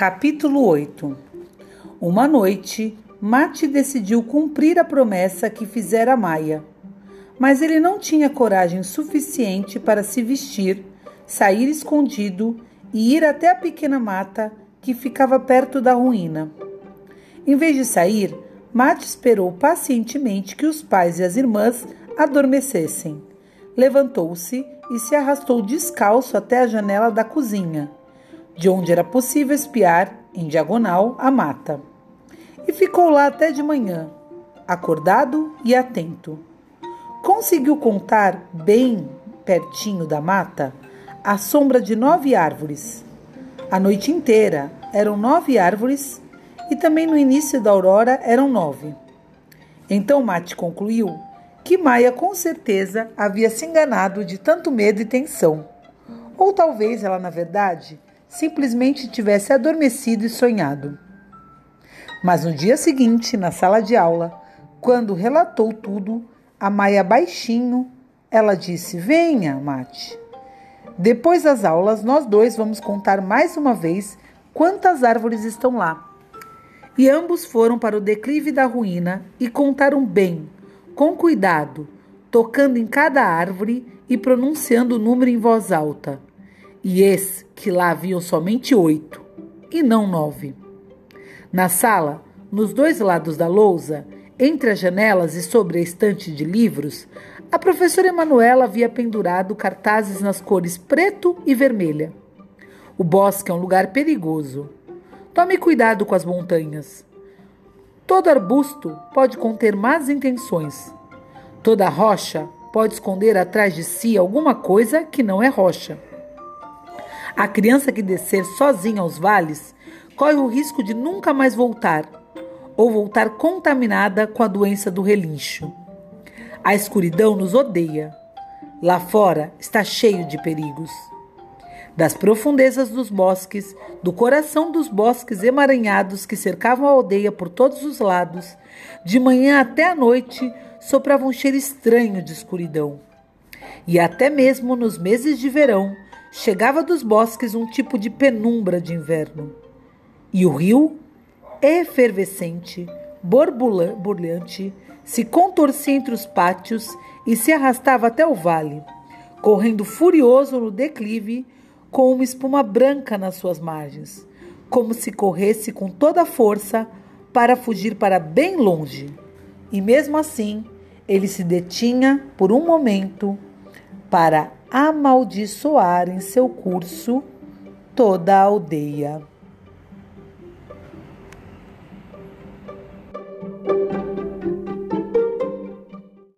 Capítulo 8 Uma noite, Mate decidiu cumprir a promessa que fizera a Maia. Mas ele não tinha coragem suficiente para se vestir, sair escondido e ir até a pequena mata que ficava perto da ruína. Em vez de sair, Mate esperou pacientemente que os pais e as irmãs adormecessem. Levantou-se e se arrastou descalço até a janela da cozinha de onde era possível espiar, em diagonal, a mata. E ficou lá até de manhã, acordado e atento. Conseguiu contar bem pertinho da mata a sombra de nove árvores. A noite inteira eram nove árvores e também no início da aurora eram nove. Então Mate concluiu que Maia com certeza havia se enganado de tanto medo e tensão. Ou talvez ela, na verdade, simplesmente tivesse adormecido e sonhado. Mas no dia seguinte, na sala de aula, quando relatou tudo, a Maia baixinho, ela disse: Venha, Mate. Depois das aulas, nós dois vamos contar mais uma vez quantas árvores estão lá. E ambos foram para o declive da ruína e contaram bem, com cuidado, tocando em cada árvore e pronunciando o número em voz alta. E esse que lá haviam somente oito, e não nove. Na sala, nos dois lados da lousa, entre as janelas e sobre a estante de livros, a professora Emanuela havia pendurado cartazes nas cores preto e vermelha. O bosque é um lugar perigoso. Tome cuidado com as montanhas. Todo arbusto pode conter más intenções. Toda rocha pode esconder atrás de si alguma coisa que não é rocha. A criança que descer sozinha aos vales corre o risco de nunca mais voltar ou voltar contaminada com a doença do relincho. A escuridão nos odeia. Lá fora está cheio de perigos. Das profundezas dos bosques, do coração dos bosques emaranhados que cercavam a aldeia por todos os lados, de manhã até a noite soprava um cheiro estranho de escuridão. E até mesmo nos meses de verão, chegava dos bosques um tipo de penumbra de inverno. E o rio, efervescente, borbulhante, se contorcia entre os pátios e se arrastava até o vale, correndo furioso no declive, com uma espuma branca nas suas margens, como se corresse com toda a força para fugir para bem longe. E mesmo assim, ele se detinha por um momento para amaldiçoar em seu curso toda a aldeia.